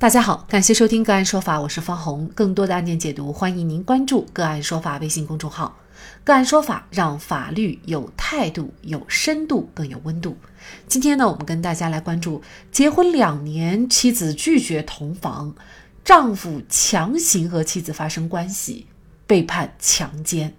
大家好，感谢收听个案说法，我是方红。更多的案件解读，欢迎您关注个案说法微信公众号。个案说法让法律有态度、有深度、更有温度。今天呢，我们跟大家来关注：结婚两年，妻子拒绝同房，丈夫强行和妻子发生关系，被判强奸。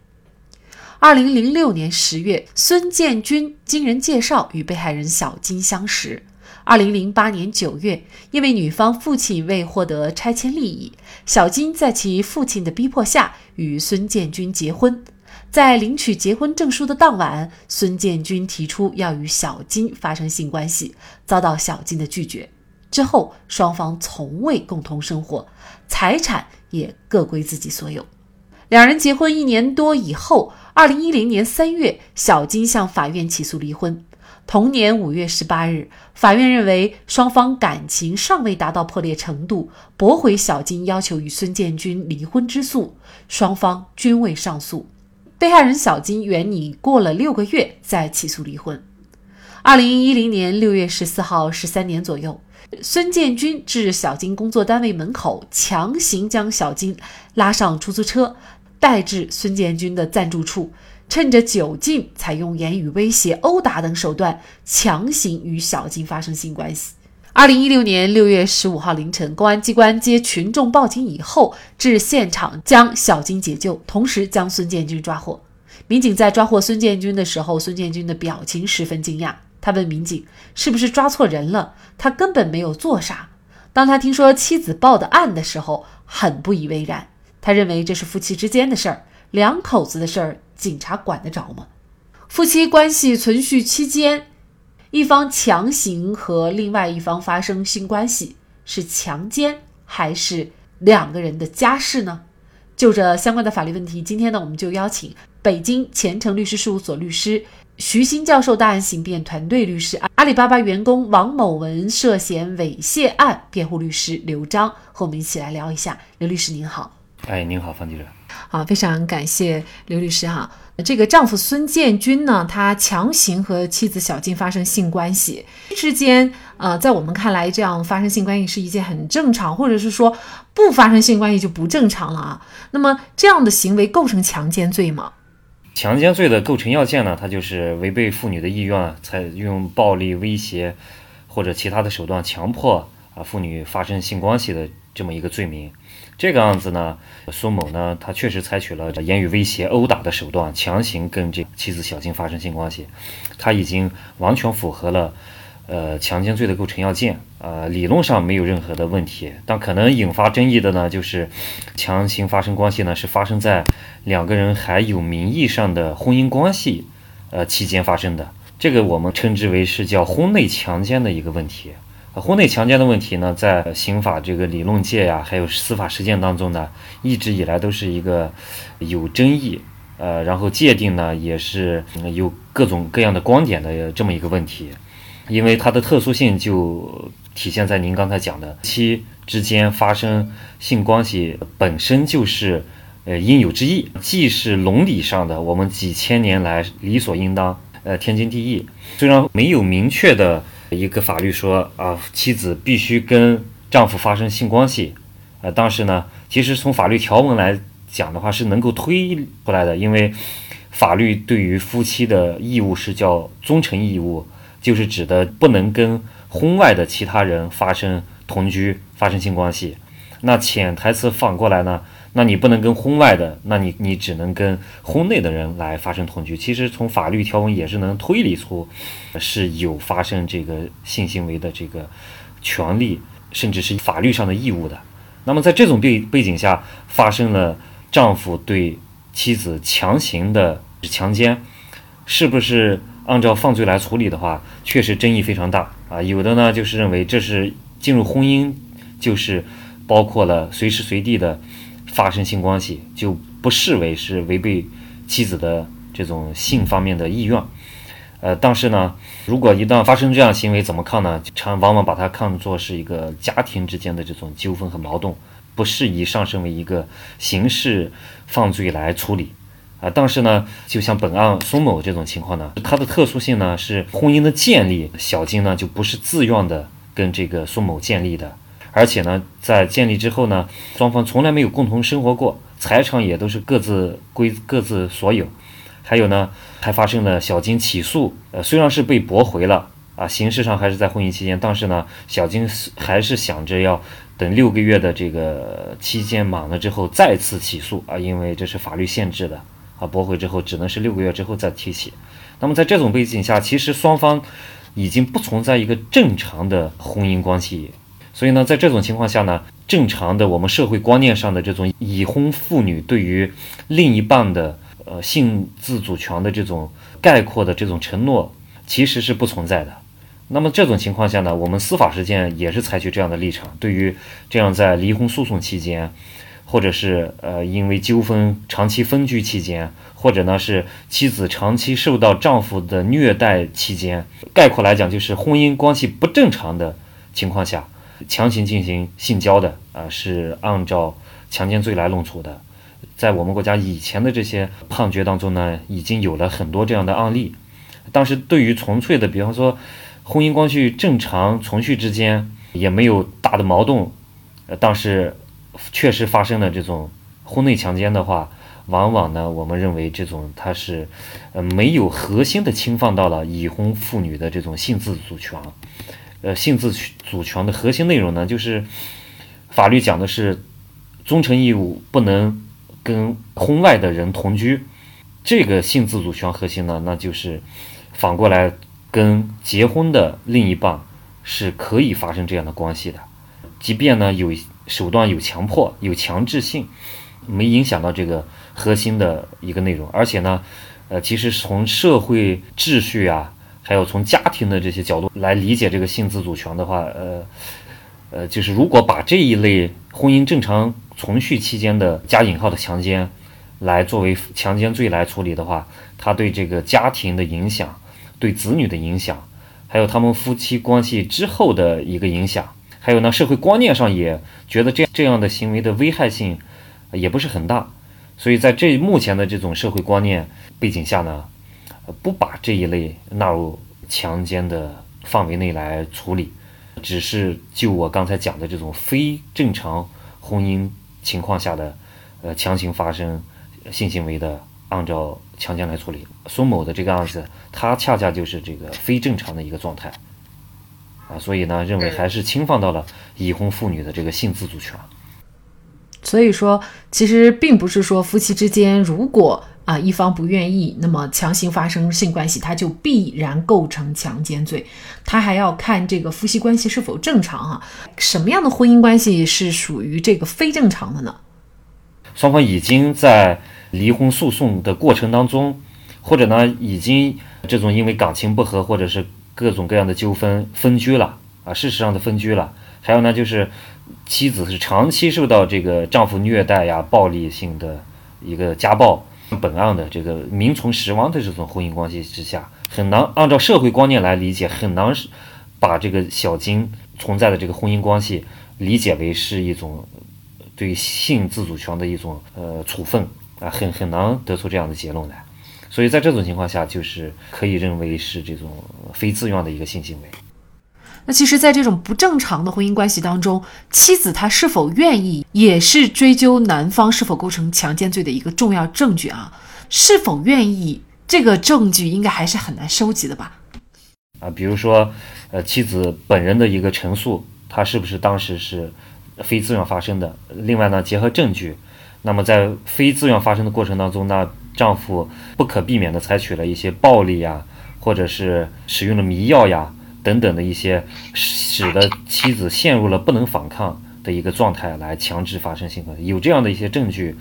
二零零六年十月，孙建军经人介绍与被害人小金相识。二零零八年九月，因为女方父亲未获得拆迁利益，小金在其父亲的逼迫下与孙建军结婚。在领取结婚证书的当晚，孙建军提出要与小金发生性关系，遭到小金的拒绝。之后，双方从未共同生活，财产也各归自己所有。两人结婚一年多以后，二零一零年三月，小金向法院起诉离婚。同年五月十八日，法院认为双方感情尚未达到破裂程度，驳回小金要求与孙建军离婚之诉，双方均未上诉。被害人小金原拟过了六个月再起诉离婚。二零一零年六月十四号十三点左右，孙建军至小金工作单位门口，强行将小金拉上出租车。带至孙建军的暂住处，趁着酒劲，采用言语威胁、殴打等手段，强行与小金发生性关系。二零一六年六月十五号凌晨，公安机关接群众报警以后，至现场将小金解救，同时将孙建军抓获。民警在抓获孙建军的时候，孙建军的表情十分惊讶。他问民警：“是不是抓错人了？”他根本没有做啥。当他听说妻子报的案的时候，很不以为然。他认为这是夫妻之间的事儿，两口子的事儿，警察管得着吗？夫妻关系存续期间，一方强行和另外一方发生性关系，是强奸还是两个人的家事呢？就这相关的法律问题，今天呢，我们就邀请北京前程律师事务所律师徐新教授、大案刑辩团队律师、阿里巴巴员工王某文涉嫌猥亵案辩护律师刘章和我们一起来聊一下。刘律师您好。哎，您好，方记者。好，非常感谢刘律师哈。这个丈夫孙建军呢，他强行和妻子小静发生性关系之间，呃，在我们看来，这样发生性关系是一件很正常，或者是说不发生性关系就不正常了啊。那么这样的行为构成强奸罪吗？强奸罪的构成要件呢，它就是违背妇女的意愿，采用暴力威胁或者其他的手段强迫啊妇女发生性关系的这么一个罪名。这个案子呢，苏某呢，他确实采取了言语威胁、殴打的手段，强行跟这妻子小金发生性关系，他已经完全符合了，呃，强奸罪的构成要件，呃，理论上没有任何的问题。但可能引发争议的呢，就是强行发生关系呢，是发生在两个人还有名义上的婚姻关系，呃，期间发生的，这个我们称之为是叫婚内强奸的一个问题。婚内强奸的问题呢，在刑法这个理论界呀，还有司法实践当中呢，一直以来都是一个有争议，呃，然后界定呢也是有各种各样的观点的这么一个问题，因为它的特殊性就体现在您刚才讲的，妻之间发生性关系本身就是呃应有之义，既是伦理上的，我们几千年来理所应当，呃天经地义，虽然没有明确的。一个法律说啊，妻子必须跟丈夫发生性关系，呃，但是呢，其实从法律条文来讲的话，是能够推出来的，因为法律对于夫妻的义务是叫忠诚义务，就是指的不能跟婚外的其他人发生同居、发生性关系。那潜台词反过来呢？那你不能跟婚外的，那你你只能跟婚内的人来发生同居。其实从法律条文也是能推理出，是有发生这个性行为的这个权利，甚至是法律上的义务的。那么在这种背背景下，发生了丈夫对妻子强行的强奸，是不是按照犯罪来处理的话，确实争议非常大啊。有的呢就是认为这是进入婚姻，就是包括了随时随地的。发生性关系就不视为是违背妻子的这种性方面的意愿，呃，但是呢，如果一旦发生这样行为，怎么看呢？常往往把它看作是一个家庭之间的这种纠纷和矛盾，不适宜上升为一个刑事犯罪来处理，啊，但是呢，就像本案孙某这种情况呢，它的特殊性呢是婚姻的建立，小金呢就不是自愿的跟这个孙某建立的。而且呢，在建立之后呢，双方从来没有共同生活过，财产也都是各自归各自所有。还有呢，还发生了小金起诉，呃，虽然是被驳回了啊，形式上还是在婚姻期间，但是呢，小金还是想着要等六个月的这个期间满了之后再次起诉啊，因为这是法律限制的啊，驳回之后只能是六个月之后再提起。那么在这种背景下，其实双方已经不存在一个正常的婚姻关系。所以呢，在这种情况下呢，正常的我们社会观念上的这种已婚妇女对于另一半的呃性自主权的这种概括的这种承诺，其实是不存在的。那么这种情况下呢，我们司法实践也是采取这样的立场，对于这样在离婚诉讼期间，或者是呃因为纠纷长期分居期间，或者呢是妻子长期受到丈夫的虐待期间，概括来讲就是婚姻关系不正常的情况下。强行进行性交的啊，是按照强奸罪来论处的。在我们国家以前的这些判决当中呢，已经有了很多这样的案例。但是对于纯粹的，比方说婚姻关系正常存续之间也没有大的矛盾，呃，但是确实发生了这种婚内强奸的话，往往呢，我们认为这种它是呃没有核心的侵犯到了已婚妇女的这种性自主权。呃，性自主权的核心内容呢，就是法律讲的是忠诚义务不能跟婚外的人同居。这个性自主权核心呢，那就是反过来跟结婚的另一半是可以发生这样的关系的，即便呢有手段有强迫有强制性，没影响到这个核心的一个内容。而且呢，呃，其实从社会秩序啊。还有从家庭的这些角度来理解这个性自主权的话，呃，呃，就是如果把这一类婚姻正常存续期间的加引号的强奸来作为强奸罪来处理的话，它对这个家庭的影响、对子女的影响，还有他们夫妻关系之后的一个影响，还有呢，社会观念上也觉得这这样的行为的危害性也不是很大，所以在这目前的这种社会观念背景下呢。不把这一类纳入强奸的范围内来处理，只是就我刚才讲的这种非正常婚姻情况下的，呃，强行发生性行为的，按照强奸来处理。孙某的这个案子，他恰恰就是这个非正常的一个状态，啊，所以呢，认为还是侵犯到了已婚妇女的这个性自主权。所以说，其实并不是说夫妻之间如果。啊，一方不愿意，那么强行发生性关系，他就必然构成强奸罪。他还要看这个夫妻关系是否正常啊？什么样的婚姻关系是属于这个非正常的呢？双方已经在离婚诉讼的过程当中，或者呢，已经这种因为感情不和，或者是各种各样的纠纷分居了啊，事实上的分居了。还有呢，就是妻子是长期受到这个丈夫虐待呀、暴力性的一个家暴。本案的这个名存实亡的这种婚姻关系之下，很难按照社会观念来理解，很难把这个小金存在的这个婚姻关系理解为是一种对性自主权的一种呃处分啊，很很难得出这样的结论来。所以在这种情况下，就是可以认为是这种非自愿的一个性行为。那其实，在这种不正常的婚姻关系当中，妻子她是否愿意，也是追究男方是否构成强奸罪的一个重要证据啊。是否愿意，这个证据应该还是很难收集的吧？啊，比如说，呃，妻子本人的一个陈述，她是不是当时是非自愿发生的？另外呢，结合证据，那么在非自愿发生的过程当中，那丈夫不可避免的采取了一些暴力呀，或者是使用了迷药呀。等等的一些，使得妻子陷入了不能反抗的一个状态，来强制发生性关系，有这样的一些证据，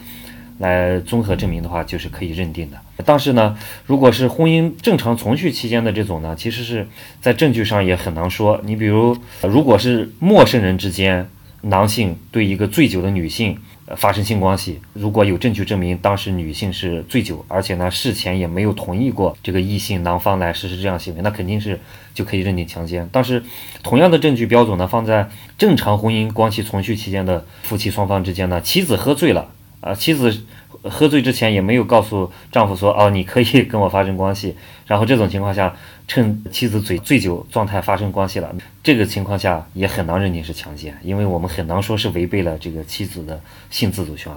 来综合证明的话，就是可以认定的。但是呢，如果是婚姻正常存续期间的这种呢，其实是在证据上也很难说。你比如，如果是陌生人之间，男性对一个醉酒的女性。发生性关系，如果有证据证明当时女性是醉酒，而且呢事前也没有同意过这个异性男方来实施这样行为，那肯定是就可以认定强奸。但是同样的证据标准呢，放在正常婚姻关系存续期间的夫妻双方之间呢，妻子喝醉了，啊，妻子喝醉之前也没有告诉丈夫说哦，你可以 跟我发生关系。然后这种情况下，趁妻子醉醉酒状态发生关系了，这个情况下也很难认定是强奸，因为我们很难说是违背了这个妻子的性自主权。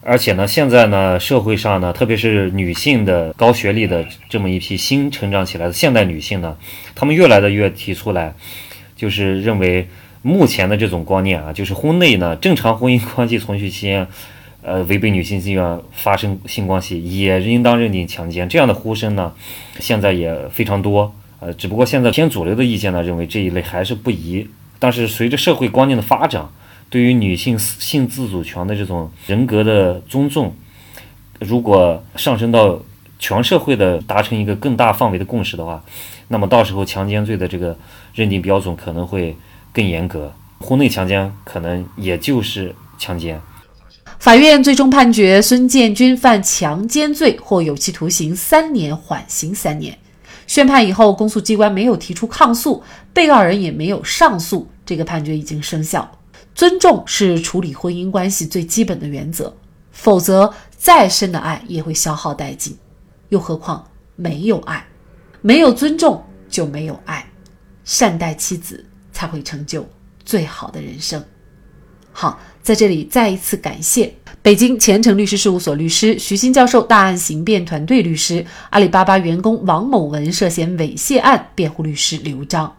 而且呢，现在呢，社会上呢，特别是女性的高学历的这么一批新成长起来的现代女性呢，她们越来的越提出来，就是认为目前的这种观念啊，就是婚内呢，正常婚姻关系存续期间。呃，违背女性自愿发生性关系也应当认定强奸，这样的呼声呢，现在也非常多。呃，只不过现在偏主流的意见呢，认为这一类还是不宜。但是随着社会观念的发展，对于女性性自主权的这种人格的尊重，如果上升到全社会的达成一个更大范围的共识的话，那么到时候强奸罪的这个认定标准可能会更严格，婚内强奸可能也就是强奸。法院最终判决孙建军犯强奸罪，获有期徒刑三年，缓刑三年。宣判以后，公诉机关没有提出抗诉，被告人也没有上诉，这个判决已经生效。尊重是处理婚姻关系最基本的原则，否则再深的爱也会消耗殆尽。又何况没有爱，没有尊重就没有爱。善待妻子，才会成就最好的人生。好，在这里再一次感谢北京前程律师事务所律师徐新教授、大案刑辩团队律师、阿里巴巴员工王某文涉嫌猥亵案辩护律师刘章。